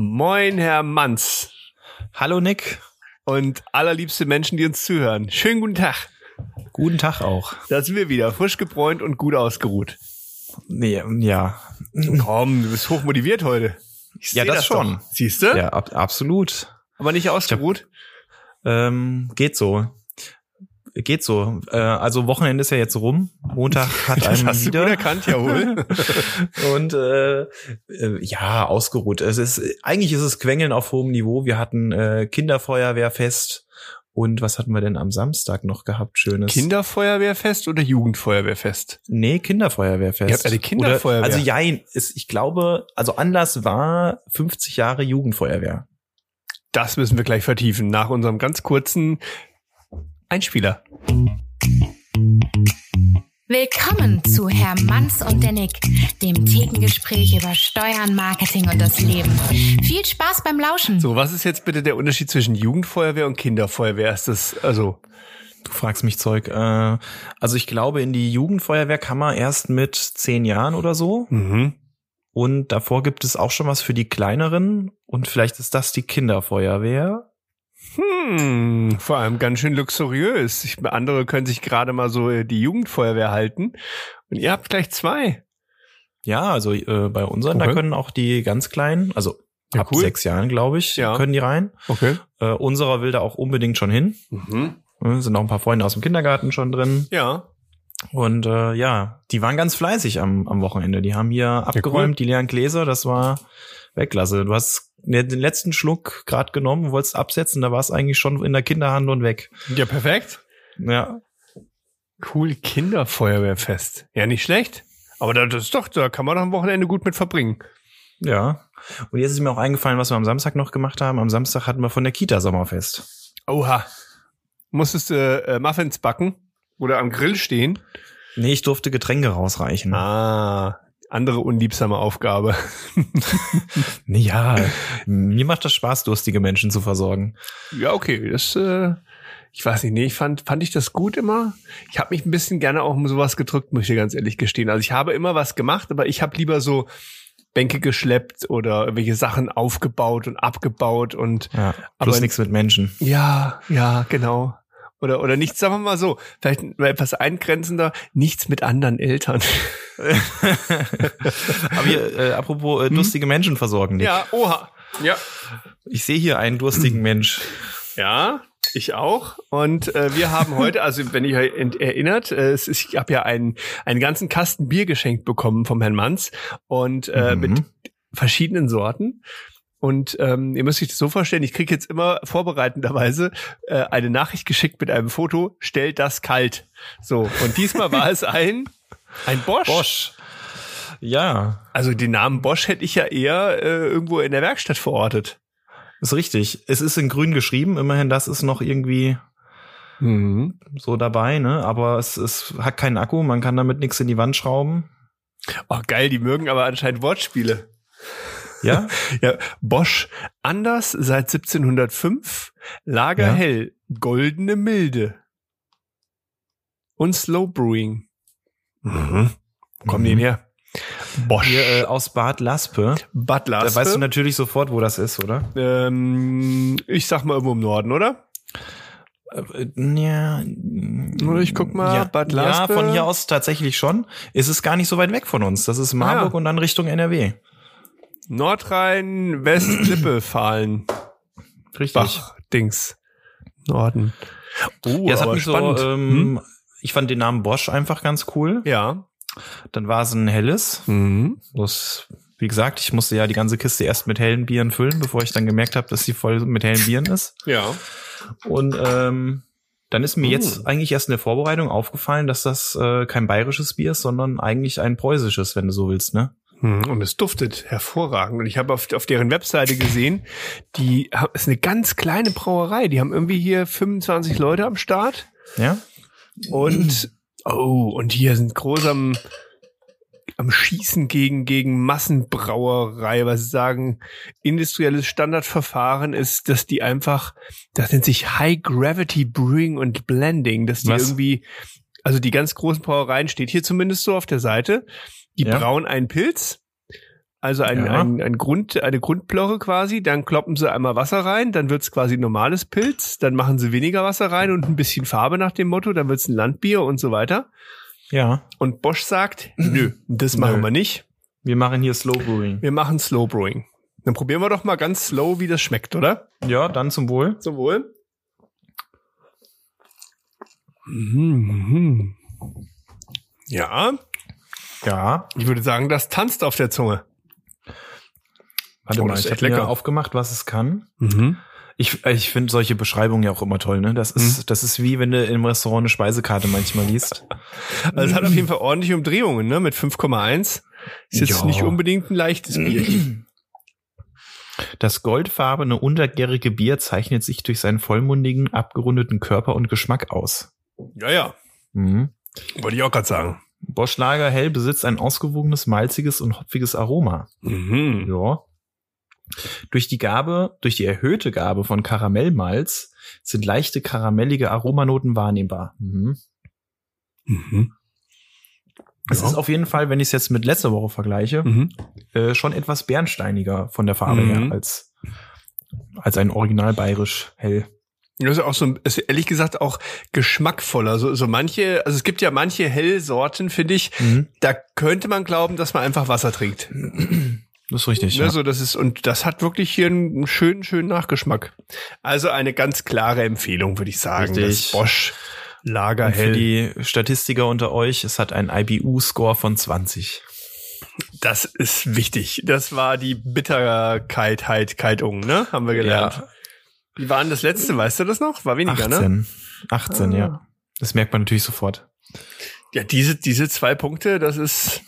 Moin, Herr Manz. Hallo, Nick. Und allerliebste Menschen, die uns zuhören. Schönen guten Tag. Guten Tag auch. Da sind wir wieder, frisch gebräunt und gut ausgeruht. Nee, ja. Komm, du bist hochmotiviert heute. Ich ja, das, das schon. Siehst du? Ja, ab, absolut. Aber nicht ausgeruht? Hab, ähm, geht so. Geht so. Äh, also Wochenende ist ja jetzt rum. Montag hat das einem hast wieder. Du gut erkannt, jawohl. und äh, äh, ja, ausgeruht. Es ist eigentlich ist es Quengeln auf hohem Niveau. Wir hatten äh, Kinderfeuerwehrfest und was hatten wir denn am Samstag noch gehabt? Schönes. Kinderfeuerwehrfest oder Jugendfeuerwehrfest? Nee, Kinderfeuerwehrfest. Ihr habt eine Kinderfeuerwehr. Oder, also ja, ist, ich glaube, also Anlass war 50 Jahre Jugendfeuerwehr. Das müssen wir gleich vertiefen nach unserem ganz kurzen Einspieler. Willkommen zu Herr Manns und der Nick, dem Thekengespräch über Steuern, Marketing und das Leben. Viel Spaß beim Lauschen. So, was ist jetzt bitte der Unterschied zwischen Jugendfeuerwehr und Kinderfeuerwehr? Ist das, also. Du fragst mich Zeug. Äh, also ich glaube, in die Jugendfeuerwehr kann man erst mit zehn Jahren oder so. Mhm. Und davor gibt es auch schon was für die kleineren. Und vielleicht ist das die Kinderfeuerwehr. Hm, vor allem ganz schön luxuriös. Ich, andere können sich gerade mal so äh, die Jugendfeuerwehr halten. Und ihr habt gleich zwei. Ja, also äh, bei unseren, okay. da können auch die ganz kleinen, also ja, ab cool. sechs Jahren, glaube ich, Ja. können die rein. Okay. Äh, unserer will da auch unbedingt schon hin. Mhm. Äh, sind auch ein paar Freunde aus dem Kindergarten schon drin. Ja. Und äh, ja, die waren ganz fleißig am, am Wochenende. Die haben hier abgeräumt, die leeren Gläser, das war Wegklasse. Du hast den letzten Schluck grad genommen, wolltest absetzen, da war es eigentlich schon in der Kinderhand und weg. Ja, perfekt. Ja. Cool, Kinderfeuerwehrfest. Ja, nicht schlecht. Aber da- das ist doch, da kann man doch am Wochenende gut mit verbringen. Ja. Und jetzt ist mir auch eingefallen, was wir am Samstag noch gemacht haben. Am Samstag hatten wir von der Kita Sommerfest. Oha. Musstest du äh, Muffins backen oder am Grill stehen? Nee, ich durfte Getränke rausreichen. Ah, andere unliebsame Aufgabe. Ja, mir macht das Spaß, durstige Menschen zu versorgen. Ja, okay, das, äh, ich weiß nicht, nee, ich fand, fand ich das gut immer. Ich habe mich ein bisschen gerne auch um sowas gedrückt, muss ich dir ganz ehrlich gestehen. Also ich habe immer was gemacht, aber ich habe lieber so Bänke geschleppt oder irgendwelche Sachen aufgebaut und abgebaut und Ja, Aber- plus nichts mit Menschen. ja, ja, genau. Oder, oder nichts, sagen wir mal so, vielleicht mal etwas eingrenzender, nichts mit anderen Eltern. Aber hier, äh, apropos äh, durstige Menschen versorgen, Nick. Ja, oha. Ja. Ich sehe hier einen durstigen Mensch. Ja, ich auch. Und äh, wir haben heute, also wenn ihr erinnert, äh, es ist, ich habe ja einen, einen ganzen Kasten Bier geschenkt bekommen vom Herrn Manz und äh, Mhm. mit verschiedenen Sorten. Und ähm, ihr müsst euch das so vorstellen, ich kriege jetzt immer vorbereitenderweise äh, eine Nachricht geschickt mit einem Foto, stellt das kalt. So, und diesmal war es ein, ein Bosch. Bosch. Ja, Also den Namen Bosch hätte ich ja eher äh, irgendwo in der Werkstatt verortet. ist richtig. Es ist in grün geschrieben, immerhin das ist noch irgendwie Mhm. so dabei, ne? Aber es, es hat keinen Akku, man kann damit nichts in die Wand schrauben. Oh, geil, die mögen aber anscheinend Wortspiele. Ja? Ja, Bosch. Anders seit 1705. Lager Ja. hell. Goldene Milde. Und Slow Brewing. Mhm. Wo kommen die denn her? Bosch. Hier äh, aus Bad Laspe. Butler. Da weißt du natürlich sofort, wo das ist, oder? ähm, ich sag mal irgendwo im Norden, oder? Äh, Ja, Ich guck mal, ja, Bad ja, Laspe. von hier aus tatsächlich schon. Es ist gar nicht so weit weg von uns. Das ist Marburg Ah, ja. und dann Richtung NRW. Nordrhein, West-Lippe, Fahlen. Richtig. Bach, Dings. Norden. Oh, ja, es hat mich spannend. so, Hm? ähm, ich fand den Namen Bosch einfach ganz cool. Ja. Dann war es ein helles. Mhm. Das, wie gesagt, ich musste ja die ganze Kiste erst mit hellen Bieren füllen, bevor ich dann gemerkt habe, dass sie voll mit hellen Bieren ist. Ja. Und ähm, dann ist mir Mm. jetzt eigentlich erst in der Vorbereitung aufgefallen, dass das äh, kein bayerisches Bier ist, sondern eigentlich ein preußisches, wenn du so willst, ne? Hm, Und es duftet hervorragend. Und ich habe auf, auf deren Webseite gesehen, die ist eine ganz kleine Brauerei. Die haben irgendwie hier 25 Leute am Start. Ja? Und oh, und hier sind groß am, am Schießen gegen, gegen Massenbrauerei, was sie sagen, industrielles Standardverfahren ist, dass die einfach, das nennt sich High Gravity Brewing und Blending, dass die Was? irgendwie, also die ganz großen Brauereien steht hier zumindest so auf der Seite, die Ja. brauen einen Pilz Also ein, Ja. ein, ein Grund, eine Grundplorre quasi, dann kloppen sie einmal Wasser rein, dann wird's quasi normales Pilz, dann machen sie weniger Wasser rein und ein bisschen Farbe nach dem Motto, dann wird's ein Landbier und so weiter. Ja. Und Bosch sagt, nö, das machen Nö. wir nicht. Wir machen hier Slow Brewing. Wir machen Slow Brewing. Dann probieren wir doch mal ganz slow, wie das schmeckt, oder? Ja, dann zum Wohl. Zum Wohl. Mhm. Ja, Ja. ich würde sagen, das tanzt auf der Zunge. Warte Oh, mal, ich habe lecker. aufgemacht, was es kann. Mhm. Ich, ich finde solche Beschreibungen ja auch immer toll, ne? Das ist, das ist wie wenn du im Restaurant eine Speisekarte manchmal liest. Also es hat auf jeden Fall ordentliche Umdrehungen, ne? Mit 5,1. Ist jetzt Ja. nicht unbedingt ein leichtes Bier. Das goldfarbene, untergärige Bier zeichnet sich durch seinen vollmundigen, abgerundeten Körper und Geschmack aus. ja, ja. Mhm. Wollte ich auch gerade sagen. Bosch Lager Hell besitzt ein ausgewogenes, malziges und hopfiges Aroma. Mhm. Ja. Durch die Gabe, durch die erhöhte Gabe von Karamellmalz sind leichte karamellige Aromanoten wahrnehmbar. Mhm. Mhm. Es Ja. ist auf jeden Fall, wenn ich es jetzt mit letzter Woche vergleiche, Mhm. äh, schon etwas bernsteiniger von der Farbe Mhm. her als, als ein original bayerisch hell. Das ist auch so, ist ehrlich gesagt auch geschmackvoller. So, so manche, also es gibt ja manche Hellsorten, finde ich, da könnte man glauben, dass man einfach Wasser trinkt. Das ist richtig. Ne, Ja. so, das ist, und das hat wirklich hier einen schönen, schönen Nachgeschmack. Also eine ganz klare Empfehlung, würde ich sagen. Richtig. Das Bosch Lager Und für die Statistiker unter euch, es hat einen IBU-Score von 20. Das ist wichtig. Das war die Bitterkeit, Heit, Kaltung, ne? Haben wir gelernt. Ja. Wie war denn das letzte? Weißt du das noch? War weniger, ne? 18. 18, Ah. ja. Das merkt man natürlich sofort. Ja, diese, diese zwei Punkte, das ist.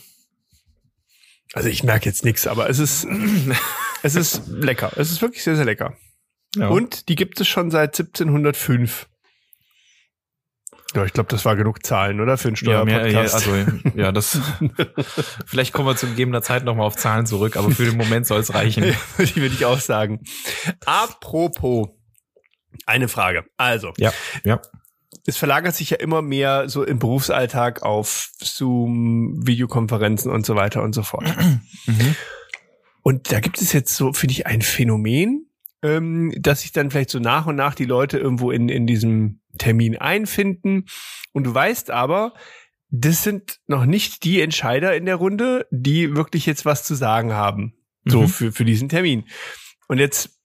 Also ich merke jetzt nichts, aber es ist, es ist lecker. Es ist wirklich sehr, sehr lecker. Ja. Und die gibt es schon seit 1705. Ja, ich glaube, das war genug Zahlen, oder? Für einen ja, mehr, ja, Steuerpodcast. also, ja, das, vielleicht kommen wir zu gegebener Zeit nochmal auf Zahlen zurück, aber für den Moment soll es reichen. Ich, würde ich auch sagen. Apropos, eine Frage. Also, Ja, ja. es verlagert sich ja immer mehr so im Berufsalltag auf Zoom, Videokonferenzen und so weiter und so fort. Mhm. Und da gibt es jetzt so, finde ich, ein Phänomen, ähm, dass sich dann vielleicht so nach und nach die Leute irgendwo in, in diesem Termin einfinden. Und du weißt aber, das sind noch nicht die Entscheider in der Runde, die wirklich jetzt was zu sagen haben. So Mhm. für, für diesen Termin. Und jetzt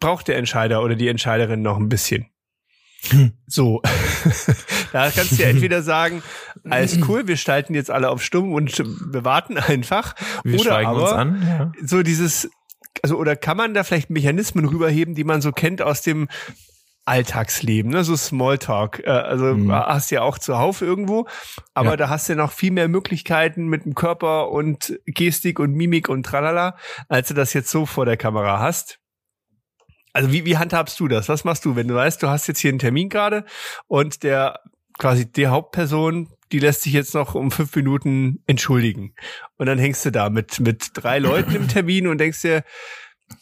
braucht der Entscheider oder die Entscheiderin noch ein bisschen. Hm. So. da kannst du ja entweder sagen, alles cool, wir schalten jetzt alle auf stumm und wir warten einfach. Wir oder schweigen aber uns an. Ja. so dieses, also oder kann man da vielleicht Mechanismen rüberheben, die man so kennt aus dem Alltagsleben, ne? so Smalltalk. Äh, also Mhm. hast du ja auch zuhauf irgendwo, aber Ja. da hast du ja noch viel mehr Möglichkeiten mit dem Körper und Gestik und Mimik und tralala, als du das jetzt so vor der Kamera hast. Also wie, wie handhabst du das? Was machst du, wenn du weißt, du hast jetzt hier einen Termin gerade und der quasi die Hauptperson, die lässt sich jetzt noch um fünf Minuten entschuldigen. Und dann hängst du da mit, mit drei Leuten im Termin und denkst dir,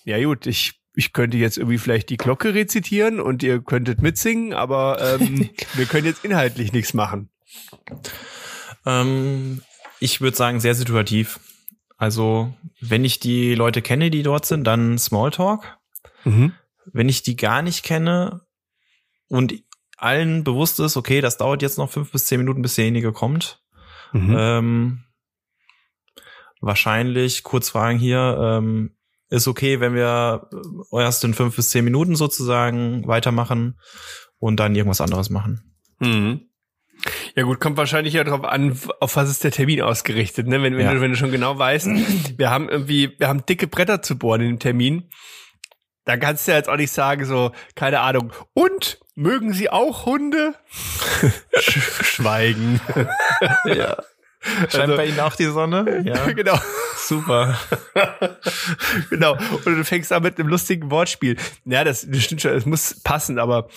ja gut, ich, ich könnte jetzt irgendwie vielleicht die Glocke rezitieren und ihr könntet mitsingen, aber ähm, wir können jetzt inhaltlich nichts machen. Ähm, ich würde sagen, sehr situativ. Also, wenn ich die Leute kenne, die dort sind, dann Smalltalk. Mhm. Wenn ich die gar nicht kenne und allen bewusst ist, okay, das dauert jetzt noch fünf bis zehn Minuten, bis derjenige kommt, Mhm. ähm, wahrscheinlich kurz fragen hier, ähm, ist okay, wenn wir erst in fünf bis zehn Minuten sozusagen weitermachen und dann irgendwas anderes machen. Mhm. Ja gut, kommt wahrscheinlich ja darauf an, auf was ist der Termin ausgerichtet, ne? Wenn, wenn, Ja. du, wenn du schon genau weißt, wir haben irgendwie, wir haben dicke Bretter zu bohren in dem Termin, dann kannst du ja jetzt auch nicht sagen, so, keine Ahnung, und mögen Sie auch Hunde? Sch- Schweigen. Ja. Scheint Also- bei Ihnen auch die Sonne? Ja. genau. Super. genau. Und du fängst an mit einem lustigen Wortspiel. Ja, das, das stimmt schon, es muss passen, aber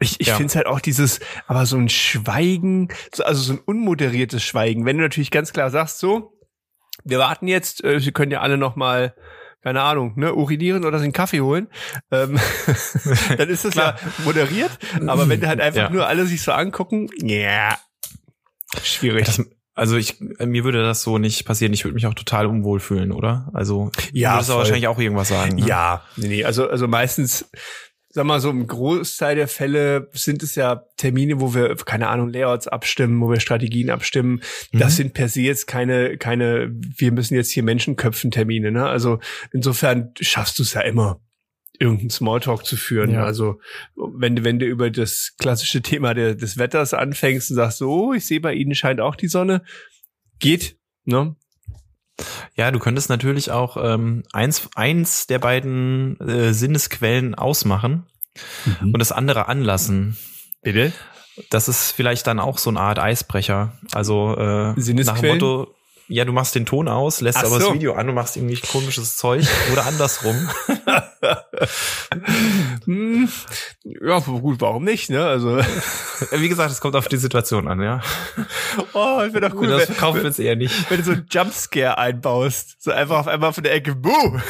ich, ich Ja. finde es halt auch dieses, aber so ein Schweigen, so, also so ein unmoderiertes Schweigen. Wenn du natürlich ganz klar sagst, so, wir warten jetzt, äh, Sie können ja alle noch mal keine Ahnung, ne, urinieren oder sich einen Kaffee holen, ähm, dann ist das ja moderiert. Aber wenn halt einfach Ja. nur alle sich so angucken, ja, schwierig. Das, Also ich, mir würde das so nicht passieren. Ich würde mich auch total unwohl fühlen, oder? Also Ja, du würdest wahrscheinlich auch irgendwas sagen. Ne? Ja, nee, nee, also, also meistens, sag mal so im Großteil der Fälle sind es ja Termine, wo wir, keine Ahnung, Layouts abstimmen, wo wir Strategien abstimmen. Das Mhm. sind per se jetzt keine, keine, wir müssen jetzt hier Menschen köpfen Termine, ne? Also insofern schaffst du es ja immer irgendeinen Smalltalk zu führen. Ja. Also wenn du, wenn du über das klassische Thema der, des Wetters anfängst und sagst, so, ich sehe bei Ihnen scheint auch die Sonne, geht, ne? Ja, du könntest natürlich auch ähm, eins, eins der beiden äh, Sinnesquellen ausmachen und das andere anlassen. Bitte? Das ist vielleicht dann auch so eine Art Eisbrecher. Also äh, nach dem? Motto, ja, du machst den Ton aus, lässt Ach aber so. das Video an, du machst irgendwie komisches Zeug oder andersrum. Hm, ja, gut, warum nicht, ne? Also, Wie gesagt, es kommt auf die Situation an, ja. oh, ich wäre doch cool, das wenn, verkaufen wir jetzt eher nicht. wenn du so einen Jumpscare einbaust. So einfach auf einmal von der Ecke, buh!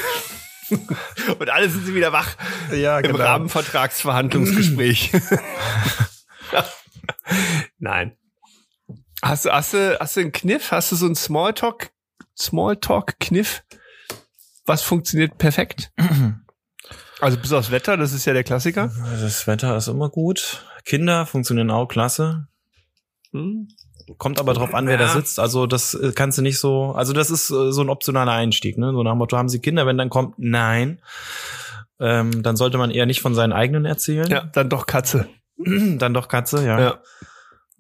Und alle sind sie wieder wach Ja, im Rahmenvertragsverhandlungsgespräch. Nein. Hast du, hast du, hast du einen Kniff? Hast du so einen Smalltalk, Smalltalk-Kniff? Was funktioniert perfekt? Also bis aufs Wetter, das ist ja der Klassiker. Das Wetter ist immer gut. Kinder funktionieren auch klasse. Hm? Kommt aber drauf an, wer da Ja. sitzt. Also das äh, kannst du nicht so, also das ist äh, so ein optionaler Einstieg, ne? So nach dem Motto, haben sie Kinder, wenn dann kommt, nein. Ähm, dann sollte man eher nicht von seinen eigenen erzählen. Ja, dann doch Katze. Dann doch Katze, ja. Ja.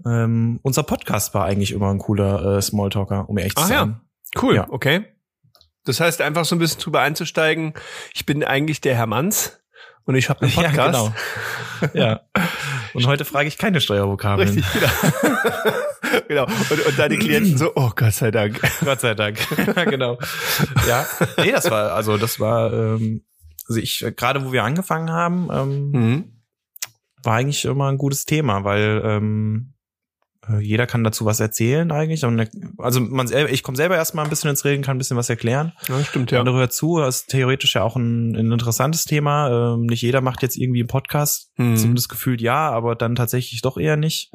Ähm, unser Podcast war eigentlich immer ein cooler äh, Smalltalker, um ehrlich zu Ach ja. sein. Cool, Ja. okay. Das heißt, einfach so ein bisschen drüber einzusteigen, ich bin eigentlich der Herr Manns und ich habe einen Podcast. Ja, genau. ja. Und heute frage ich keine Steuervokabeln. Richtig, genau. genau. Und, und deine Klienten so, oh Gott sei Dank. Gott sei Dank. Ja, genau. Ja, nee, das war, also das war, ähm, also ich, gerade wo wir angefangen haben, ähm, Mhm. war eigentlich immer ein gutes Thema, weil ähm, äh, jeder kann dazu was erzählen eigentlich. Äh, also man selber, ich komme selber erstmal ein bisschen ins Reden, kann ein bisschen was erklären. Ja, stimmt, Der ja. andere hört zu, das ist theoretisch ja auch ein, ein interessantes Thema. Ähm, nicht jeder macht jetzt irgendwie einen Podcast, Mhm. zumindest gefühlt ja, aber dann tatsächlich doch eher nicht.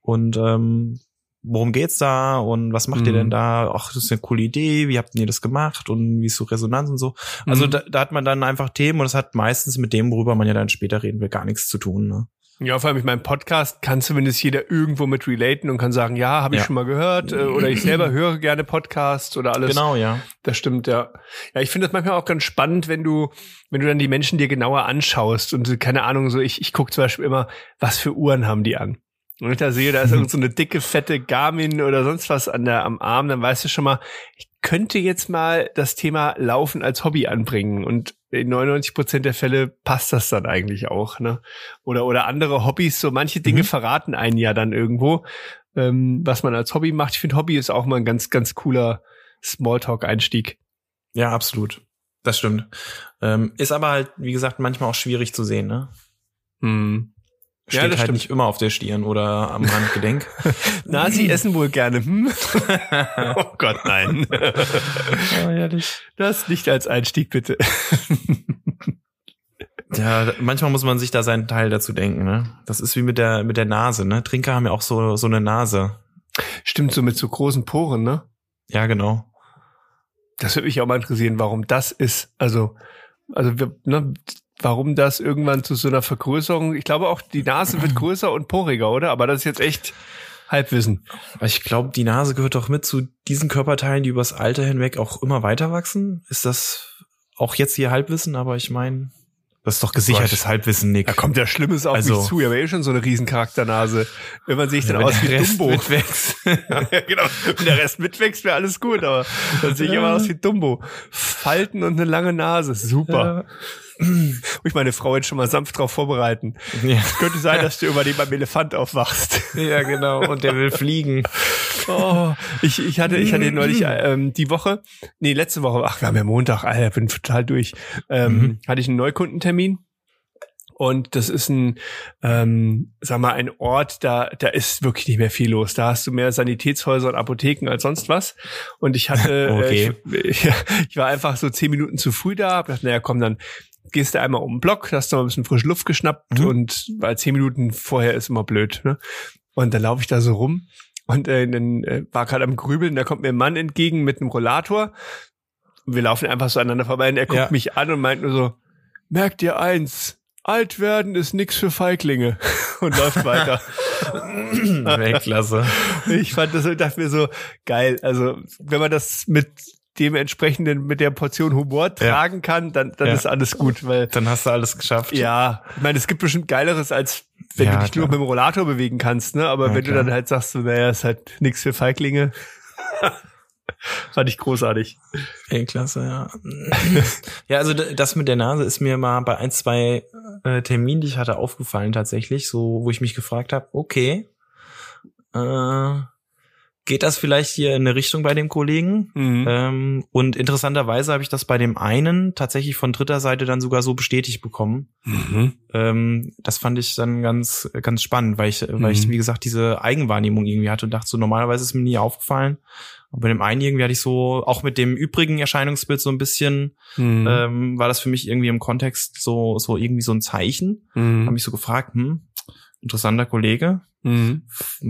Und ähm, worum geht's da und was macht ihr Mhm. denn da? Ach, das ist eine coole Idee, wie habt ihr das gemacht und wie ist so Resonanz und so. Also Mhm. da, da hat man dann einfach Themen und das hat meistens mit dem, worüber man ja dann später reden will, gar nichts zu tun. Ne? Ja, vor allem mit meinem Podcast kann zumindest jeder irgendwo mit relaten und kann sagen, ja, habe ich Ja. schon mal gehört äh, oder ich selber höre gerne Podcasts oder alles. Genau, ja. Das stimmt, ja. Ja, ich finde das manchmal auch ganz spannend, wenn du, wenn du dann die Menschen dir genauer anschaust und keine Ahnung, so ich, ich gucke zum Beispiel immer, was für Uhren haben die an. Und wenn ich da sehe, da ist irgend so eine dicke, fette Garmin oder sonst was an der, am Arm, dann weißt du schon mal, ich könnte jetzt mal das Thema Laufen als Hobby anbringen und in 99 Prozent der Fälle passt das dann eigentlich auch, ne? Oder, oder andere Hobbys, so manche Dinge Mhm. verraten einen ja dann irgendwo, ähm, was man als Hobby macht. Ich finde, Hobby ist auch mal ein ganz, ganz cooler Smalltalk-Einstieg. Ja, absolut. Das stimmt. Ähm, ist aber halt, wie gesagt, manchmal auch schwierig zu sehen, ne? Hm. Ja, Steht das halt stimmt. nicht immer auf der Stirn oder am Handgelenk. Na, sie essen wohl gerne. Hm? oh Gott, nein. ja, ehrlich. Das nicht als Einstieg, bitte. Ja, manchmal muss man sich da seinen Teil dazu denken, ne? Das ist wie mit der, mit der Nase, ne? Trinker haben ja auch so, so eine Nase. Stimmt, so mit so großen Poren, ne? Ja, genau. Das würde mich auch mal interessieren, warum das ist. Also, also wir, ne, warum das irgendwann zu so einer Vergrößerung. Ich glaube auch, die Nase wird größer und poriger, oder? Aber das ist jetzt echt Halbwissen. Ich glaube, die Nase gehört doch mit zu diesen Körperteilen, die übers Alter hinweg auch immer weiter wachsen. Ist das auch jetzt hier Halbwissen? Aber ich meine, das ist doch gesichertes Gott. Halbwissen, Nick. Da kommt ja Schlimmes auf Also- mich zu. Ich habe eh schon so eine riesen Charakternase. Wenn man sich dann aus wie Rest Dumbo. mitwächst. ja, genau. Wenn der Rest mitwächst, wäre alles gut, aber dann sehe ich immer aus wie Dumbo. Falten und eine lange Nase. Super. Muss ich meine Frau jetzt schon mal sanft drauf vorbereiten. Ja. Könnte sein, dass du über dem beim Elefant aufwachst. ja, genau. Und der will fliegen. Oh, ich, ich hatte, ich hatte neulich ähm, die Woche, nee, letzte Woche, ach, wir haben ja Montag, Alter, bin total durch, ähm, Mhm. hatte ich einen Neukundentermin. Und das ist ein, ähm, sag mal, ein Ort, da, da ist wirklich nicht mehr viel los. Da hast du mehr Sanitätshäuser und Apotheken als sonst was. Und ich hatte, Okay. äh, ich, ich war einfach so zehn Minuten zu früh da, hab gedacht, naja, komm, dann gehst du einmal um den Block, hast noch mal ein bisschen frische Luft geschnappt Mhm. und weil zehn Minuten vorher ist immer blöd. Ne? Und dann laufe ich da so rum Und äh, dann äh, war gerade am Grübeln, da kommt mir ein Mann entgegen mit einem Rollator. Und wir laufen einfach so aneinander vorbei und er guckt Ja. mich an und meint nur so, merkt dir eins, alt werden ist nix für Feiglinge. Und läuft weiter. Weltklasse. ich fand das und dachte mir so, geil. Also, wenn man das mit dem entsprechenden, mit der Portion Humor Ja. tragen kann, dann, dann Ja. ist alles gut, weil Dann hast du alles geschafft. ja, ich meine, es gibt bestimmt Geileres, als wenn Ja, du dich nur klar. mit dem Rollator bewegen kannst, ne? Aber wenn du klar. dann halt sagst, so, naja, ist halt nichts für Feiglinge. Fand ich großartig. Weltklasse, ja. ja, also das mit der Nase ist mir mal bei ein, zwei äh, Terminen, die ich hatte, aufgefallen tatsächlich, so wo ich mich gefragt habe, okay, äh, geht das vielleicht hier in eine Richtung bei dem Kollegen? Mhm. Ähm, und interessanterweise habe ich das bei dem einen tatsächlich von dritter Seite dann sogar so bestätigt bekommen. Mhm. Ähm, das fand ich dann ganz, ganz spannend, weil ich, weil ich, Mhm. wie gesagt, diese Eigenwahrnehmung irgendwie hatte und dachte so, normalerweise ist mir nie aufgefallen. Aber bei dem einen irgendwie hatte ich so, auch mit dem übrigen Erscheinungsbild so ein bisschen, Mhm. ähm, war das für mich irgendwie im Kontext so, so irgendwie so ein Zeichen. Mhm. mich so gefragt, hm, interessanter Kollege, Mhm.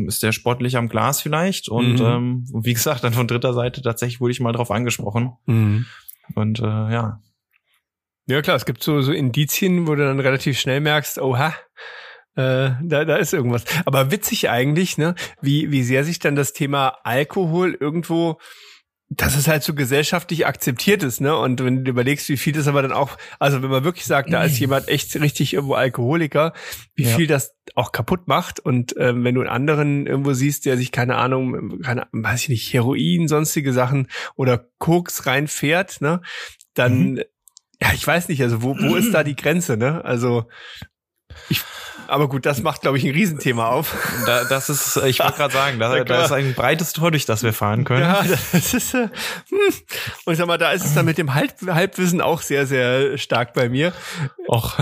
ist der sportlich am Glas vielleicht? Und Mhm. ähm, wie gesagt, dann von dritter Seite tatsächlich wurde ich mal drauf angesprochen. Mhm. Und äh, ja, Ja klar, es gibt so, so Indizien, wo du dann relativ schnell merkst, oha, äh, da, da ist irgendwas. Aber witzig eigentlich, ne, wie, wie sehr sich dann das Thema Alkohol irgendwo, dass es halt so gesellschaftlich akzeptiert ist, ne? Und wenn du überlegst, wie viel das aber dann auch, also wenn man wirklich sagt, da ist jemand echt richtig irgendwo Alkoholiker, wie Ja. viel das auch kaputt macht. Und ähm, wenn du einen anderen irgendwo siehst, der sich, keine Ahnung, keine, weiß ich nicht, Heroin, sonstige Sachen oder Koks reinfährt, ne, dann Mhm. ja, ich weiß nicht, also wo, wo ist da die Grenze, ne? Also ich, aber gut, das macht, glaube ich, ein Riesenthema auf. da, das ist, ich wollte gerade sagen, da, Da ist ein breites Tor, durch das wir fahren können. Ja, das ist, äh, hm. und sag mal, da ist es dann mit dem Halb Halbwissen auch sehr, sehr stark bei mir. Och.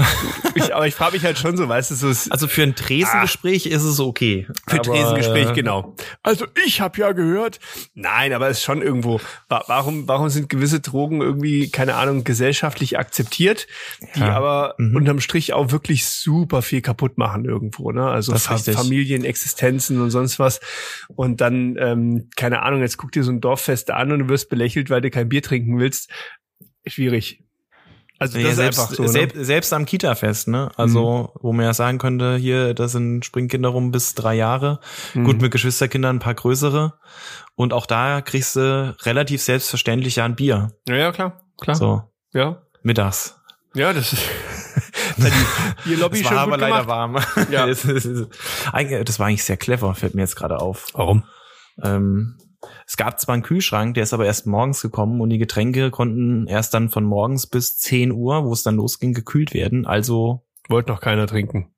Ich, aber ich frage mich halt schon so, weißt du, so es- Also für ein Tresengespräch ist es okay. für Aber, Tresengespräch, äh, genau. Also ich habe ja gehört, nein, aber es ist schon irgendwo, wa- warum, warum sind gewisse Drogen irgendwie, keine Ahnung, gesellschaftlich akzeptiert, die Ja. aber Mhm. unterm Strich auch wirklich super viel kaputt machen irgendwo, ne? Also Das ist Fa richtig. Familienexistenzen und sonst was. Und dann, ähm, keine Ahnung, jetzt guck dir so ein Dorffest an und du wirst belächelt, weil du kein Bier trinken willst. Schwierig. Also das Ja, ist selbst, einfach so. Ne? selbst, selbst am Kita-Fest, ne? Also, wo man ja sagen könnte, hier, das sind Springkinder rum bis drei Jahre. Mhm. Gut, mit Geschwisterkindern ein paar größere. Und auch da kriegst du relativ selbstverständlich ja ein Bier. Ja, ja, klar, klar. So, Ja. mittags. Ja, das ist das hat die, die Lobby Das schon war gut aber leider gemacht. warm. Ja. das, ist, eigentlich- das war eigentlich sehr clever, fällt mir jetzt gerade auf. Warum? Ähm, es gab zwar einen Kühlschrank, der ist aber erst morgens gekommen und die Getränke konnten erst dann von morgens bis 10 Uhr, wo es dann losging, gekühlt werden. Also, Wollte noch keiner trinken.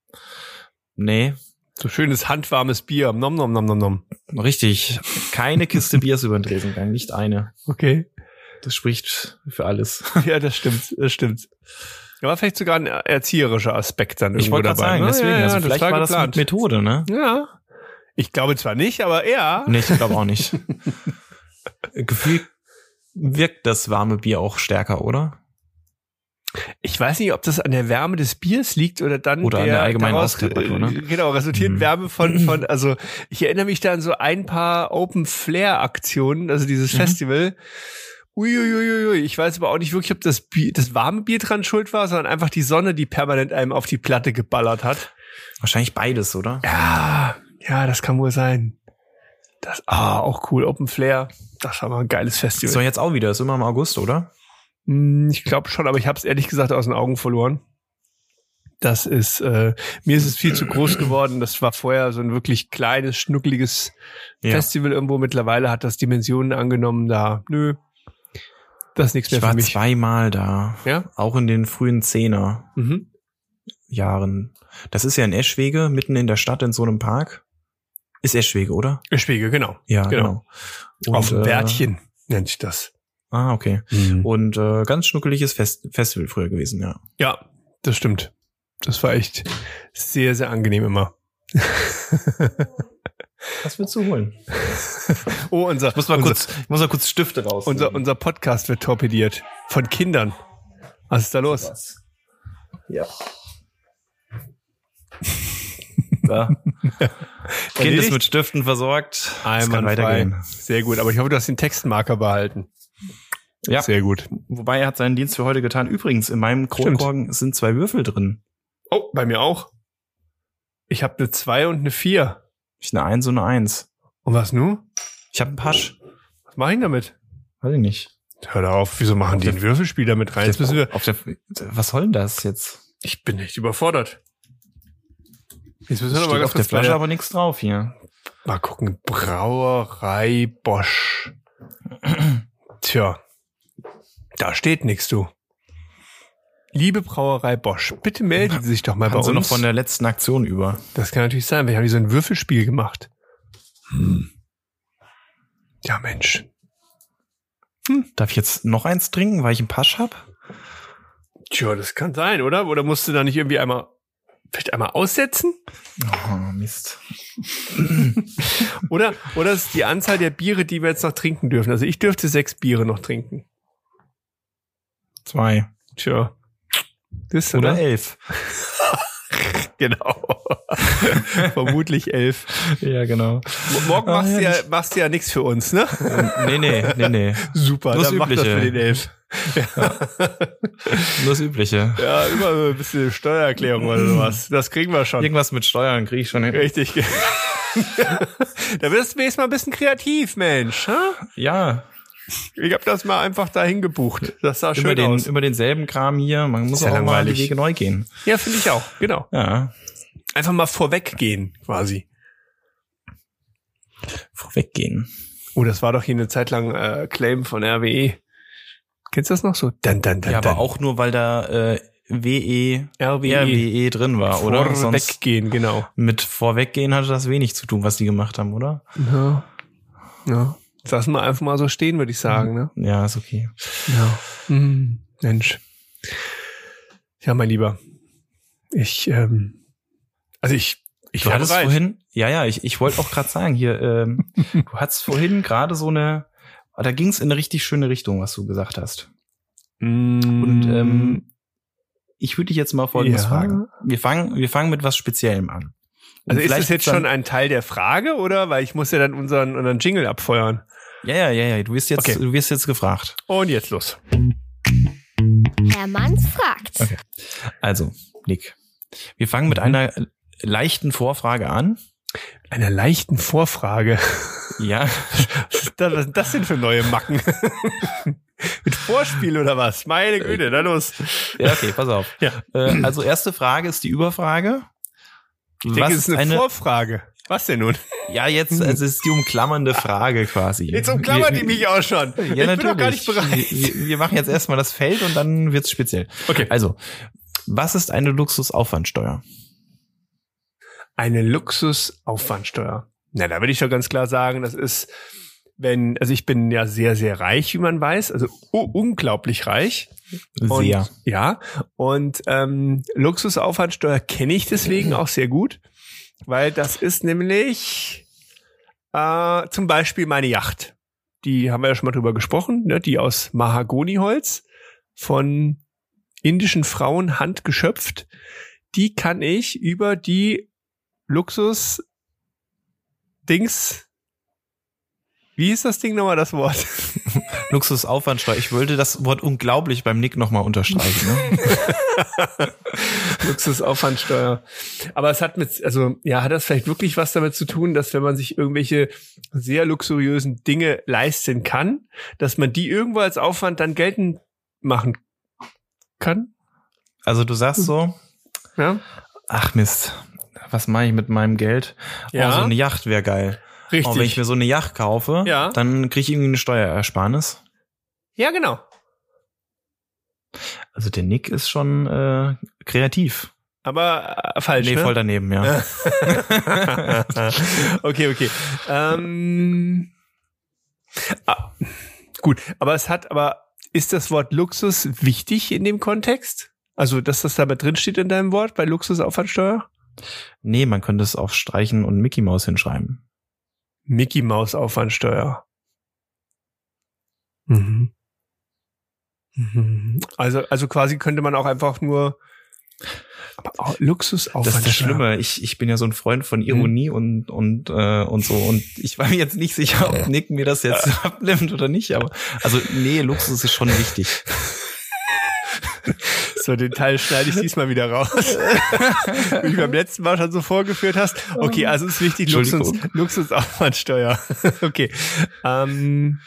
nee, So schönes handwarmes Bier. Nom nom nom nom nom. richtig. Keine Kiste Bier ist über den Tresen gegangen, nicht eine. Okay. Das spricht für alles. Ja, das stimmt, das stimmt. Aber vielleicht sogar ein erzieherischer Aspekt dann Ich irgendwo wollte gerade dabei. sagen, ne? deswegen, ja, ja, also vielleicht war, das mit Methode, ne? Ja. Ich glaube zwar nicht, aber ja. Nee, ich glaube auch nicht. Gefühl wirkt das warme Bier auch stärker, oder? Ich weiß nicht, ob das an der Wärme des Biers liegt oder dann Oder an der allgemeinen daraus, Außentemperatur, ne? äh, Genau, resultiert Mhm. Wärme von, von, also ich erinnere mich da an so ein paar Open Flair Aktionen, also dieses Mhm. Festival. Uiuiuiui, ich weiß aber auch nicht wirklich, ob das, Bier, das warme Bier dran schuld war, sondern einfach die Sonne, die permanent einem auf die Platte geballert hat. Wahrscheinlich beides, oder? Ja, ja, das kann wohl sein. Das, ah, auch cool, Open Flair. Das war mal ein geiles Ist Festival. doch jetzt auch wieder, ist immer im August, oder? Hm, Ich glaube schon, aber ich habe es ehrlich gesagt aus den Augen verloren. Das ist, äh, mir ist es viel zu groß geworden. Das war vorher so ein wirklich kleines, schnuckeliges Ja. Festival irgendwo. Mittlerweile hat das Dimensionen angenommen. Da, nö, das ist nichts mehr Ich für war mich. zweimal da. Ja? Auch in den frühen Zehner Mhm. Jahren. Das ist ja in Eschwege, mitten in der Stadt in so einem Park. Ist Eschwege, oder? Spiegel, genau. Ja, Genau. genau. Auf dem äh, Bärtchen nennt sich das. Ah, okay. Mhm. Und äh, ganz schnuckeliges Fest Festival früher gewesen, ja. Ja, das stimmt. Das war echt sehr, sehr angenehm immer. Was willst du holen? oh, unser, Ich muss mal unser, kurz, ich muss mal kurz Stifte raus. unser, unser Podcast wird torpediert. Von Kindern. Was ist da los? Was? Ja. Da. kind ist mit Stiften versorgt. Kann weitergehen. Sehr gut, aber ich hoffe, du hast den Textmarker behalten. Ja. Sehr gut. Wobei er hat seinen Dienst für heute getan. Übrigens, in meinem Kronkorken sind zwei Würfel drin. Oh, bei mir auch. Ich habe eine 2 und eine 4. Ich eine 1 und eine 1. Und was nun? Ich habe einen Pasch. Was mache ich damit? Weiß ich nicht. Hör auf, wieso machen Auf die einen Würfelspiel damit rein? Jetzt müssen wir. Auf der, was soll denn das jetzt? Ich bin echt überfordert. Jetzt müssen wir Steht aber auf der Flasche der, aber nichts drauf hier. mal gucken. Brauerei Bosch. Tja, da steht nichts, du. Liebe Brauerei Bosch, bitte melden Sie sich doch mal bei Haben sie uns. noch von der letzten Aktion über. das kann natürlich sein, wir haben hier so ein Würfelspiel gemacht. Hm. Ja, Mensch. Darf ich jetzt noch eins trinken, weil ich einen Pasch hab? Tja, das kann sein, oder? Oder musst du da nicht irgendwie einmal, vielleicht einmal aussetzen? Oh, Mist. Oder, oder ist die Anzahl der Biere, die wir jetzt noch trinken dürfen? Also ich dürfte sechs Biere noch trinken. Zwei. Tja. Das Oder oder? elf. Genau. Vermutlich elf. Ja, genau. Morgen Ah, machst du ja, machst du ja nichts für uns, ne? nee, nee, nee, nee. Super, Nur das dann mach das für den elf. Nur das Übliche. Ja, immer so ein bisschen Steuererklärung oder sowas. Das kriegen wir schon. Irgendwas mit Steuern kriege ich schon hin. Richtig. da wirst du wenigstens mal ein bisschen kreativ, Mensch. ha? Ja, Ich habe das mal einfach dahin gebucht. Das sah immer, schön den, aus. immer denselben Kram hier. Man muss ja auch mal die langweilig. Wege neu gehen. Ja, finde ich auch. Genau. Ja, Einfach mal vorweggehen, quasi. vorweggehen. Oh, das war doch hier eine Zeit lang äh, Claim von RWE. Kennst du das noch so? Dann, dann, dann, Ja, aber dann. auch nur, weil da äh, WE, RWE. RWE drin war, oder? Sonst Vorweggehen, genau. mit Vorweggehen hatte das wenig zu tun, was die gemacht haben, oder? Ja. Ja. Lassen wir einfach mal so stehen, würde ich sagen, ne? Ja, ist okay. Ja. Hm, Mensch. Ja, mein Lieber. Ich, ähm, also ich, ich Du war hattest bereit. vorhin, ja, ja, ich, ich wollte auch gerade sagen, hier, ähm, du hattest vorhin gerade so eine, da ging es in eine richtig schöne Richtung, was du gesagt hast. Und, Und ähm, ich würde dich jetzt mal Folgendes Ja. fragen. Wir fangen, wir fangen mit was Speziellem an. Also ist das jetzt schon ein Teil der Frage, oder? Weil ich muss ja dann unseren, unseren Jingle abfeuern. Ja, ja, ja, ja. Du wirst jetzt, Okay. du wirst jetzt gefragt. Und jetzt los. Hermanns fragt. Okay. Also, Nick, wir fangen mit Mhm. einer leichten Vorfrage an. Einer leichten Vorfrage. Ja, Was sind das denn für neue Macken? Mit Vorspiel oder was? Meine Güte, na los. ja okay, pass auf. Ja. Äh, also erste Frage ist die Überfrage. Ich denke, es ist eine, Vorfrage. Was denn nun? ja, jetzt also es ist die umklammernde Frage quasi. Jetzt umklammert Wir- die mich auch schon. Ja, ich bin natürlich. doch gar nicht bereit. Wir, wir machen jetzt erstmal das Feld und dann wird's speziell. Okay. Also, was ist eine Luxusaufwandsteuer? Eine Luxusaufwandsteuer. Na, da würde ich doch ganz klar sagen, das ist, wenn, also ich bin ja sehr, sehr reich, wie man weiß, also unglaublich reich. Und, Sehr. Ja, und ähm, Luxusaufwandsteuer kenne ich deswegen auch sehr gut, weil das ist nämlich äh, zum Beispiel meine Yacht. Die haben wir ja schon mal drüber gesprochen, ne? die aus Mahagoniholz von indischen Frauen handgeschöpft. Die kann ich über die Luxus Dings wie ist das Ding nochmal das Wort? Luxusaufwandsteuer. Ich wollte das Wort unglaublich beim Nick nochmal unterstreichen. Ne? Luxusaufwandsteuer. Aber es hat mit, also ja, hat das vielleicht wirklich was damit zu tun, dass wenn man sich irgendwelche sehr luxuriösen Dinge leisten kann, dass man die irgendwo als Aufwand dann geltend machen kann? Also du sagst so, Ja, ach Mist, was mache ich mit meinem Geld? Ja. Oh, so eine Yacht wäre geil. Richtig. Oh, wenn ich mir so eine Yacht kaufe, Ja. dann kriege ich irgendwie eine Steuerersparnis. ja, genau. Also der Nick ist schon äh, kreativ. Aber äh, falsch. nee, ne? voll daneben, ja. okay, okay. Ähm, ah, gut, aber es hat, aber ist das Wort Luxus wichtig in dem Kontext? Also, dass das dabei drin steht in deinem Wort bei Luxusaufwandsteuer? Nee, man könnte es auch streichen und Mickey Maus hinschreiben. Mickey Maus Aufwandsteuer. Mhm. Mhm. Also, also quasi könnte man auch einfach nur Aber Luxusaufwand. Das ist das Schlimme. Ich, ich bin ja so ein Freund von Ironie Hm. und, und, äh, und so. Und ich war mir jetzt nicht sicher, ob Nick mir das jetzt abnimmt oder nicht. Aber also, nee, Luxus ist schon wichtig. So, den Teil schneide ich diesmal wieder raus. Wie du beim letzten Mal schon so vorgeführt hast. Okay, also ist wichtig, Luxus. Luxusaufwandsteuer. okay. Ähm,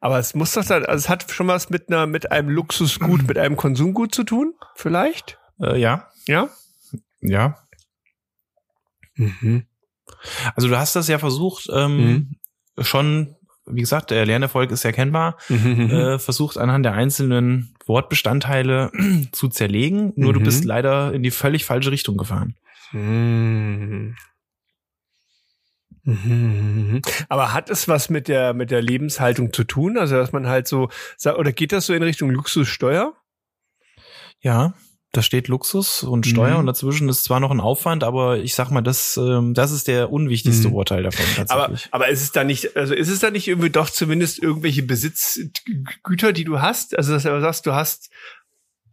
aber es muss doch dann, also es hat schon was mit einer, mit einem Luxusgut, mit einem Konsumgut zu tun? Vielleicht? Äh, ja, Ja? ja. Mhm. Also du hast das ja versucht, ähm, schon, wie gesagt, der Lernerfolg ist erkennbar, Mhm. äh, versucht anhand der einzelnen Wortbestandteile zu zerlegen. Nur du Mhm. bist leider in die völlig falsche Richtung gefahren. Mhm. Mhm. Aber hat es was mit der mit der Lebenshaltung zu tun? Also dass man halt so oder geht das so in Richtung Luxussteuer? Ja, da steht Luxus und Steuer Mhm. und dazwischen ist zwar noch ein Aufwand, aber ich sag mal, das, ähm, das ist der unwichtigste Mhm. Urteil davon Aber tatsächlich. aber ist es da nicht also ist es da nicht irgendwie doch zumindest irgendwelche Besitzgüter, die du hast? Also dass du sagst, du hast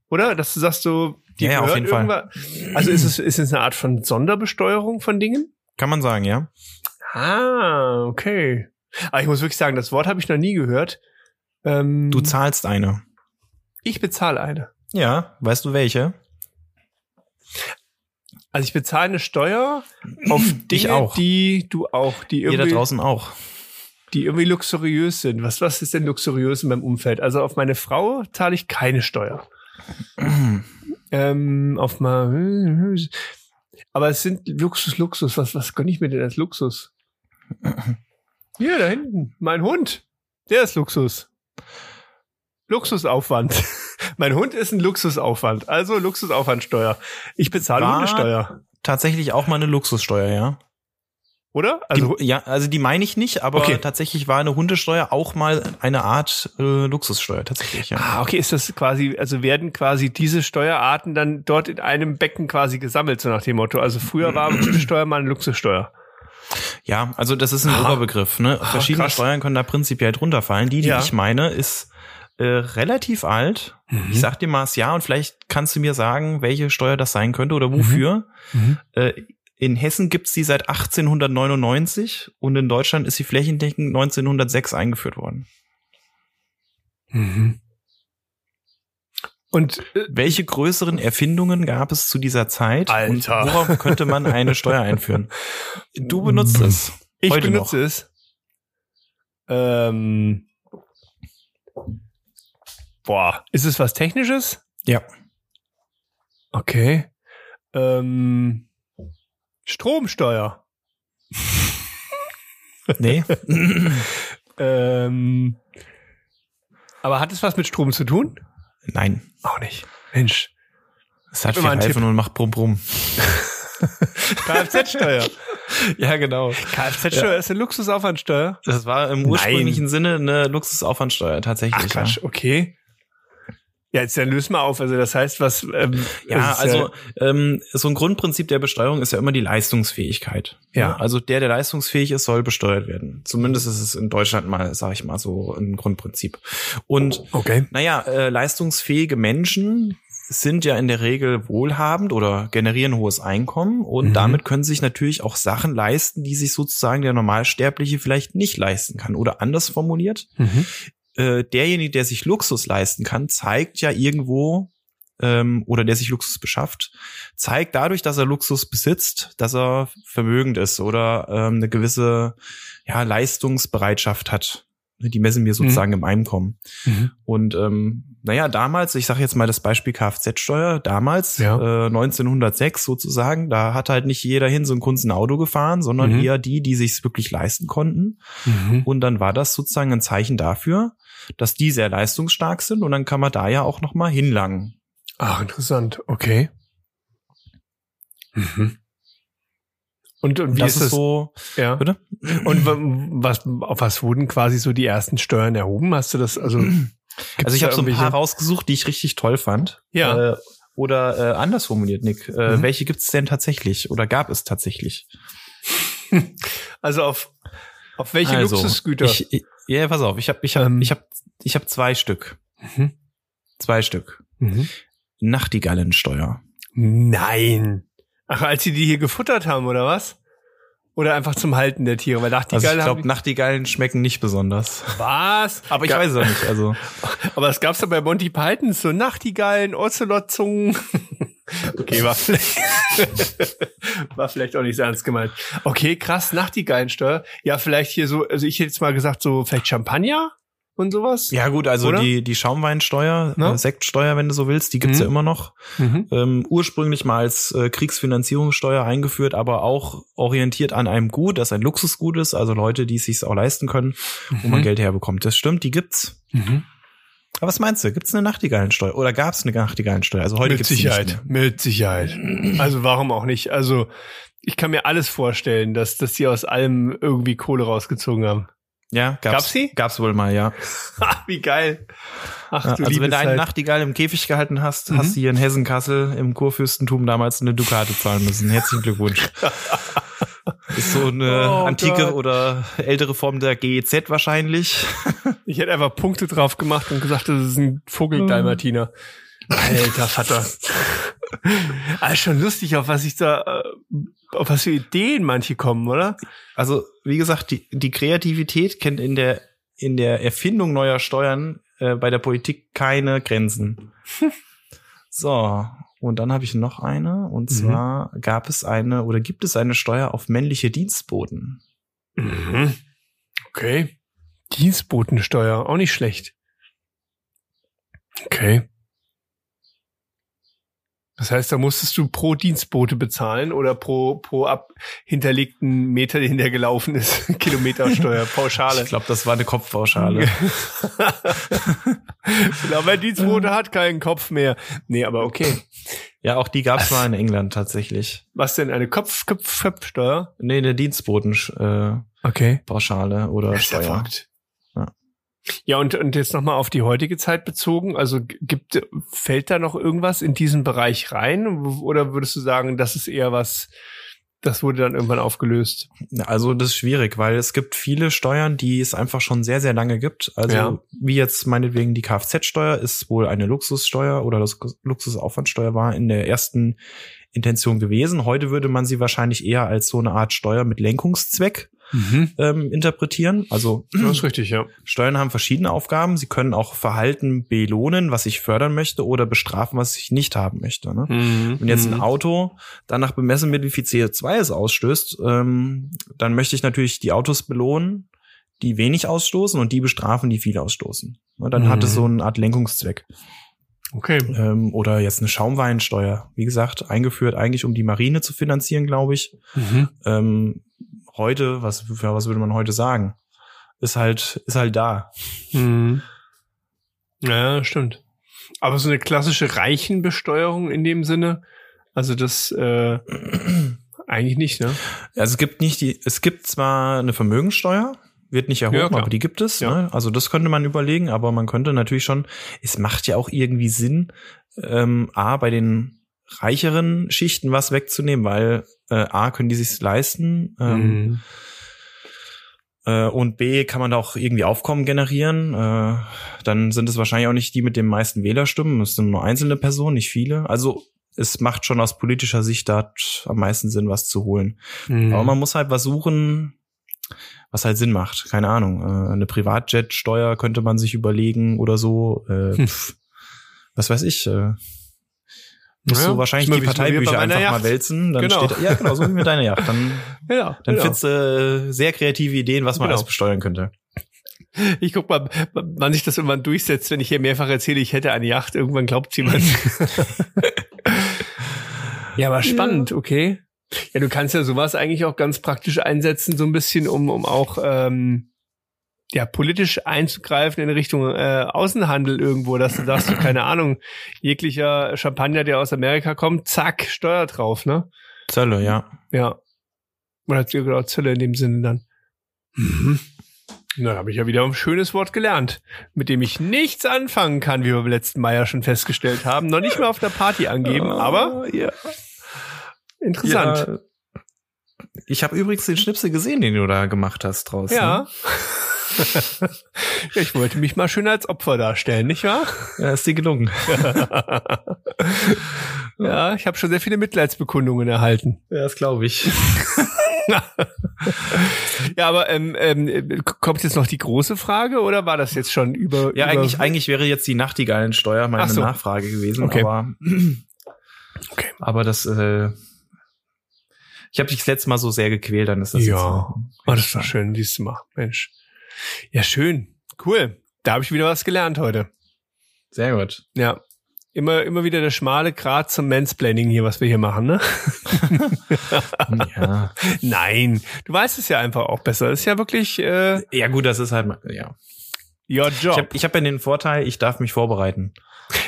oder dass du sagst so die Ja, ja, auf jeden Fall. Also ist es ist es eine Art von Sonderbesteuerung von Dingen? Kann man sagen, ja. Ah, okay. Aber ich muss wirklich sagen, das Wort habe ich noch nie gehört. Ähm, Du zahlst eine. ich bezahle eine. Ja, weißt du welche? Also ich bezahle eine Steuer auf Dinge, auch. die du auch, die Ihr da irgendwie, draußen auch. die irgendwie luxuriös sind. Was, was ist denn luxuriös in meinem Umfeld? Also auf meine Frau zahle ich keine Steuer. ähm, auf mal, aber es sind Luxus, Luxus. Was, was gönne ich mir denn als Luxus? Hier, da hinten. Mein Hund. Der ist Luxus. Luxusaufwand. Mein Hund ist ein Luxusaufwand. Also Luxusaufwandsteuer. Ich bezahle War- Hundesteuer. Tatsächlich auch mal eine Luxussteuer, ja. Oder? Also, die, ja, also die meine ich nicht, aber Okay. tatsächlich war eine Hundesteuer auch mal eine Art äh, Luxussteuer, tatsächlich, ja. Ah, okay, ist das quasi, also werden quasi diese Steuerarten dann dort in einem Becken quasi gesammelt, so nach dem Motto. Also früher war Hundesteuer mal eine Luxussteuer. Ja, also das ist ein Ah. Oberbegriff. Ne? Verschiedene krass. Steuern können da prinzipiell drunter fallen. Die, die Ja. ich meine, ist äh, relativ alt. Ich sag dir mal das Jahr und vielleicht kannst du mir sagen, welche Steuer das sein könnte oder wofür. Mhm. Äh, in Hessen gibt's die seit 1899 und in Deutschland ist sie flächendeckend 1906 eingeführt worden. Mhm. Und äh, Welche größeren Erfindungen gab es zu dieser Zeit? Alter. Und worauf könnte man eine Steuer einführen? Du benutzt es. ich benutze noch. es. Ähm, boah, ist es was Technisches? Ja. Okay. Ähm, Stromsteuer. Nee. Ähm, aber hat es was mit Strom zu tun? Nein. Auch nicht. Mensch. Es hat vier Reifen und macht brumm brumm. Kfz-Steuer. Ja, genau. Kfz-Steuer ist eine Luxusaufwandsteuer. Das war im ursprünglichen Sinne eine Luxusaufwandsteuer tatsächlich. Ach Quatsch, okay. Ja, jetzt dann löst mal auf. Also das heißt, was ähm, Ja, also ähm, so ein Grundprinzip der Besteuerung ist ja immer die Leistungsfähigkeit. Ja. Also der, der leistungsfähig ist, soll besteuert werden. Zumindest ist es in Deutschland mal, sage ich mal, so ein Grundprinzip. Und okay. naja, äh, leistungsfähige Menschen sind ja in der Regel wohlhabend oder generieren hohes Einkommen und Mhm. damit können sich natürlich auch Sachen leisten, die sich sozusagen der Normalsterbliche vielleicht nicht leisten kann. Oder anders formuliert, Mhm. Äh, derjenige, der sich Luxus leisten kann, zeigt ja irgendwo ähm, oder der sich Luxus beschafft, zeigt dadurch, dass er Luxus besitzt, dass er vermögend ist oder ähm, eine gewisse ja, Leistungsbereitschaft hat. Die messen wir sozusagen im Einkommen. Mhm. Und ähm, naja, damals, ich sage jetzt mal das Beispiel Kfz-Steuer, damals, Ja. äh, 1906 sozusagen, da hat halt nicht jeder hin so ein Kunst ein Auto gefahren, sondern Mhm. eher die, die sich's wirklich leisten konnten. Mhm. Und dann war das sozusagen ein Zeichen dafür, dass die sehr leistungsstark sind und dann kann man da ja auch noch mal hinlangen. Ach, interessant. Okay. Mhm. Und, und wie das ist das so, Ja. bitte? Und wa- was, auf was wurden quasi so die ersten Steuern erhoben? Hast du das, also, Also ich habe so ein paar rausgesucht, die ich richtig toll fand. Ja. Äh, oder äh, anders formuliert, Nick. Äh, Mhm. Welche gibt's denn tatsächlich oder gab es tatsächlich? Also auf, auf welche also, Luxusgüter? Ich, ich, ja, pass auf, ich habe ich hab, Ähm. ich hab, ich hab zwei Stück. Mhm. Zwei Stück. Mhm. Nachtigallensteuer. Nein. Ach, als sie die hier gefuttert haben, oder was? Oder einfach zum Halten der Tiere? Weil Nachtigallen also ich glaube, Nachtigallen schmecken nicht besonders. Was? Aber ich Ga weiß es auch nicht. Also. Aber das gab's ja bei Monty Python, so Nachtigallen, Ozelotzungen. Okay, war vielleicht, war vielleicht auch nicht so ernst gemeint. Okay, krass, Nachtigallensteuer. Ja, vielleicht hier so, also ich hätte jetzt mal gesagt, so vielleicht Champagner? und sowas. Ja gut, also Oder? die die Schaumweinsteuer, äh, Sektsteuer, wenn du so willst, die gibt's mhm. ja immer noch. Mhm. Ähm, ursprünglich mal als äh, Kriegsfinanzierungssteuer eingeführt, aber auch orientiert an einem Gut, das ein Luxusgut ist, also Leute, die es sich auch leisten können, mhm. wo man mhm. Geld herbekommt. Das stimmt, die gibt's. Aber was meinst du? Gibt's eine Nachtigallensteuer oder gab's eine Nachtigallensteuer? Also heute mit Sicherheit, mit Sicherheit. Also warum auch nicht? Also ich kann mir alles vorstellen, dass dass sie aus allem irgendwie Kohle rausgezogen haben. Ja, gab's, gab's sie? Gab's wohl mal, ja. Wie geil. Ach, ja, also wenn du einen Nachtigall im Käfig gehalten hast, mhm. hast du hier in Hessen-Kassel im Kurfürstentum damals eine Dukate zahlen müssen. Herzlichen Glückwunsch. Ist so eine oh, antike Gott. oder ältere Form der GEZ wahrscheinlich. Ich hätte einfach Punkte drauf gemacht und gesagt, das ist ein Vogeldalmatiner. Alter Vater. Also schon lustig, auf was ich da, äh, auf was für Ideen manche kommen, oder? Also, wie gesagt, die, die Kreativität kennt in der, in der Erfindung neuer Steuern äh, bei der Politik keine Grenzen. so, und dann habe ich noch eine, und mhm. zwar gab es eine oder gibt es eine Steuer auf männliche Dienstboten. Mhm. Okay. Dienstbotensteuer, auch nicht schlecht. Okay. Das heißt, da musstest du pro Dienstbote bezahlen oder pro, pro ab hinterlegten Meter, den der gelaufen ist, Kilometersteuer, Pauschale. Ich glaube, das war eine Kopfpauschale. aber Dienstbote hat keinen Kopf mehr. Nee, aber okay. Ja, auch die gab es mal in England tatsächlich. Was denn, eine Kopf, Kopf, Kopfsteuer? Nee, eine Dienstboten äh, okay. Pauschale oder Steuer. Verrückt. Ja, und, und jetzt nochmal auf die heutige Zeit bezogen. Also gibt, fällt da noch irgendwas in diesen Bereich rein? Oder würdest du sagen, das ist eher was, das wurde dann irgendwann aufgelöst? Also das ist schwierig, weil es gibt viele Steuern, die es einfach schon sehr, sehr lange gibt. Also ja. wie jetzt meinetwegen die Kfz-Steuer ist wohl eine Luxussteuer oder das Luxusaufwandsteuer war in der ersten Intention gewesen. Heute würde man sie wahrscheinlich eher als so eine Art Steuer mit Lenkungszweck mhm. ähm, interpretieren. Also das ist richtig, ja. Steuern haben verschiedene Aufgaben. Sie können auch Verhalten belohnen, was ich fördern möchte, oder bestrafen, was ich nicht haben möchte. Ne? Mhm. Wenn jetzt ein mhm. Auto danach bemessen wird, wie viel CO2 es ausstößt, ähm, dann möchte ich natürlich die Autos belohnen, die wenig ausstoßen und die bestrafen, die viel ausstoßen. Ne, dann mhm. hat es so eine Art Lenkungszweck. Okay. Ähm, oder jetzt eine Schaumweinsteuer. Wie gesagt, eingeführt eigentlich, um die Marine zu finanzieren, glaube ich. Mhm. Ähm, heute, was, ja, was würde man heute sagen? Ist halt, ist halt da. Mhm. Ja, stimmt. Aber so eine klassische Reichenbesteuerung in dem Sinne, also das äh, eigentlich nicht, ne? Also es gibt nicht die, es gibt zwar eine Vermögensteuer, wird nicht erhoben, ja, aber die gibt es. Ja. Ne? Also das könnte man überlegen, aber man könnte natürlich schon, es macht ja auch irgendwie Sinn, ähm, A, bei den reicheren Schichten was wegzunehmen, weil äh, A, können die sich leisten ähm, mhm. äh, und B, kann man da auch irgendwie Aufkommen generieren. Äh, dann sind es wahrscheinlich auch nicht die mit den meisten Wählerstimmen, es sind nur einzelne Personen, nicht viele. Also es macht schon aus politischer Sicht da am meisten Sinn, was zu holen. Mhm. Aber man muss halt was suchen, was halt Sinn macht. Keine Ahnung. Äh, eine Privatjet-Steuer könnte man sich überlegen oder so. Äh, hm. Was weiß ich. Äh, musst ja, du wahrscheinlich die Parteibücher einfach Yacht. mal wälzen. Dann genau. steht, ja, genau, so wie mit deiner Yacht. Dann, ja, dann genau. findest du äh, sehr kreative Ideen, was man genau. alles besteuern könnte. Ich guck mal, wann sich das irgendwann durchsetzt, wenn ich hier mehrfach erzähle, ich hätte eine Yacht. Irgendwann glaubt jemand. ja, aber spannend, ja. okay. Ja, du kannst ja sowas eigentlich auch ganz praktisch einsetzen, so ein bisschen, um, um auch ähm, ja, politisch einzugreifen in Richtung äh, Außenhandel irgendwo, dass du sagst, keine Ahnung, jeglicher Champagner, der aus Amerika kommt, zack, Steuer drauf, ne? Zölle, ja. Ja. Oder genau, Zölle in dem Sinne dann. Mhm. Na, habe ich ja wieder ein schönes Wort gelernt, mit dem ich nichts anfangen kann, wie wir beim letzten Mal ja schon festgestellt haben. Noch nicht mal auf der Party angeben, oh, aber ja. interessant. Ja. Ich habe übrigens den Schnipsel gesehen, den du da gemacht hast draußen. Ja. ich wollte mich mal schön als Opfer darstellen, nicht wahr? Ja, ist dir gelungen. ja, ich habe schon sehr viele Mitleidsbekundungen erhalten. Ja, das glaube ich. ja, aber ähm, ähm, kommt jetzt noch die große Frage oder war das jetzt schon über? Ja, über eigentlich, eigentlich wäre jetzt die Nachtigallensteuer meine so. Nachfrage gewesen, Okay. aber, Okay. aber das, äh, ich habe dich das letzte Mal so sehr gequält, dann ist das Ja, jetzt. oh, das war schön, du mal, Mensch. Ja, schön, cool. Da habe ich wieder was gelernt heute. Sehr gut. Ja, immer immer wieder der schmale Grat zum Mansplaining hier, was wir hier machen, ne? Ja. Nein, du weißt es ja einfach auch besser. Das ist ja wirklich äh, ja, gut, das ist halt, mal- ja. your Ich job. habe ich hab ja den Vorteil, ich darf mich vorbereiten.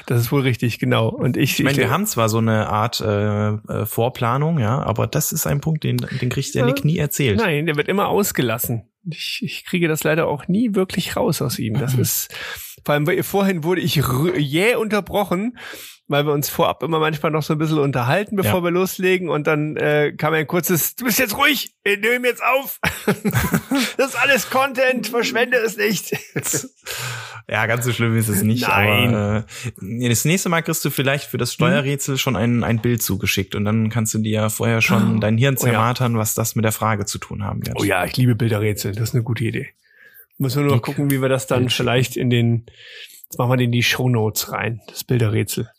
das ist wohl richtig, genau. Und ich, Ich meine, ich, wir haben zwar so eine Art äh, äh, Vorplanung, ja, aber das ist ein Punkt, den, den kriegst du ja. Nick nie erzählt. Nein, der wird immer ausgelassen. Ich, ich kriege das leider auch nie wirklich raus aus ihm. Das ist, vor allem vorhin wurde ich jäh unterbrochen, weil wir uns vorab immer manchmal noch so ein bisschen unterhalten, bevor Ja. wir loslegen. Und dann äh, kam ein kurzes, du bist jetzt ruhig, ich nehme jetzt auf. das ist alles Content, verschwende es nicht. Ja, ganz so schlimm ist es nicht. Nein. Aber äh, das nächste Mal kriegst du vielleicht für das Steuerrätsel schon ein, ein Bild zugeschickt und dann kannst du dir ja vorher schon dein Hirn Oh ja. was das mit der Frage zu tun haben wird. Oh ja, ich liebe Bilderrätsel. Das ist eine gute Idee. Müssen wir nur noch gucken, wie wir das dann vielleicht in den, jetzt machen wir den in die Shownotes rein, das Bilderrätsel.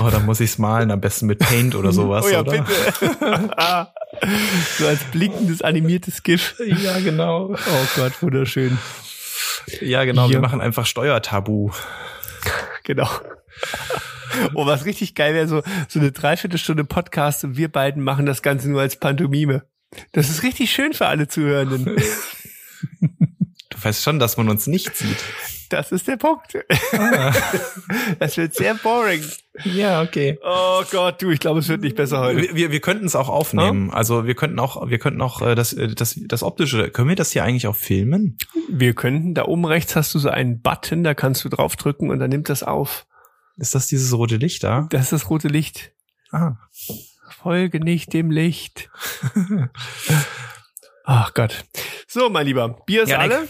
Oh, da muss ich's malen, am besten mit Paint oder sowas, oh ja, oder? bitte. so als blinkendes animiertes GIF. Ja, genau. Oh Gott, wunderschön. Ja, genau. Hier. Wir machen einfach Steuertabu. Genau. Oh, was richtig geil wäre, so, so eine Dreiviertelstunde Podcast und wir beiden machen das Ganze nur als Pantomime. Das ist richtig schön für alle Zuhörenden. Du weißt schon, dass man uns nicht sieht. Das ist der Punkt. Das wird sehr boring. Ja, okay. Oh Gott, du, ich glaube, es wird nicht besser heute. Wir, wir, wir könnten es auch aufnehmen. Also wir könnten auch, wir könnten auch äh, das, äh, das, das optische. Können wir das hier eigentlich auch filmen? Wir könnten, da oben rechts hast du so einen Button, da kannst du draufdrücken und dann nimmt das auf. Ist das dieses rote Licht da? Das ist das rote Licht. Ah. Folge nicht dem Licht. Ach Gott. So, mein Lieber, Bier ist Ja, Nick. alle.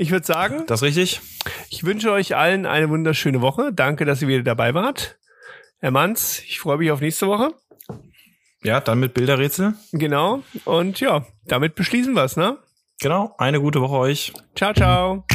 Ich würde sagen, Das richtig? ich wünsche euch allen eine wunderschöne Woche. Danke, dass ihr wieder dabei wart. Herr Manns, ich freue mich auf nächste Woche. Ja, dann mit Bilderrätsel. Genau. Und ja, damit beschließen wir's, ne? Genau. Eine gute Woche euch. Ciao, ciao.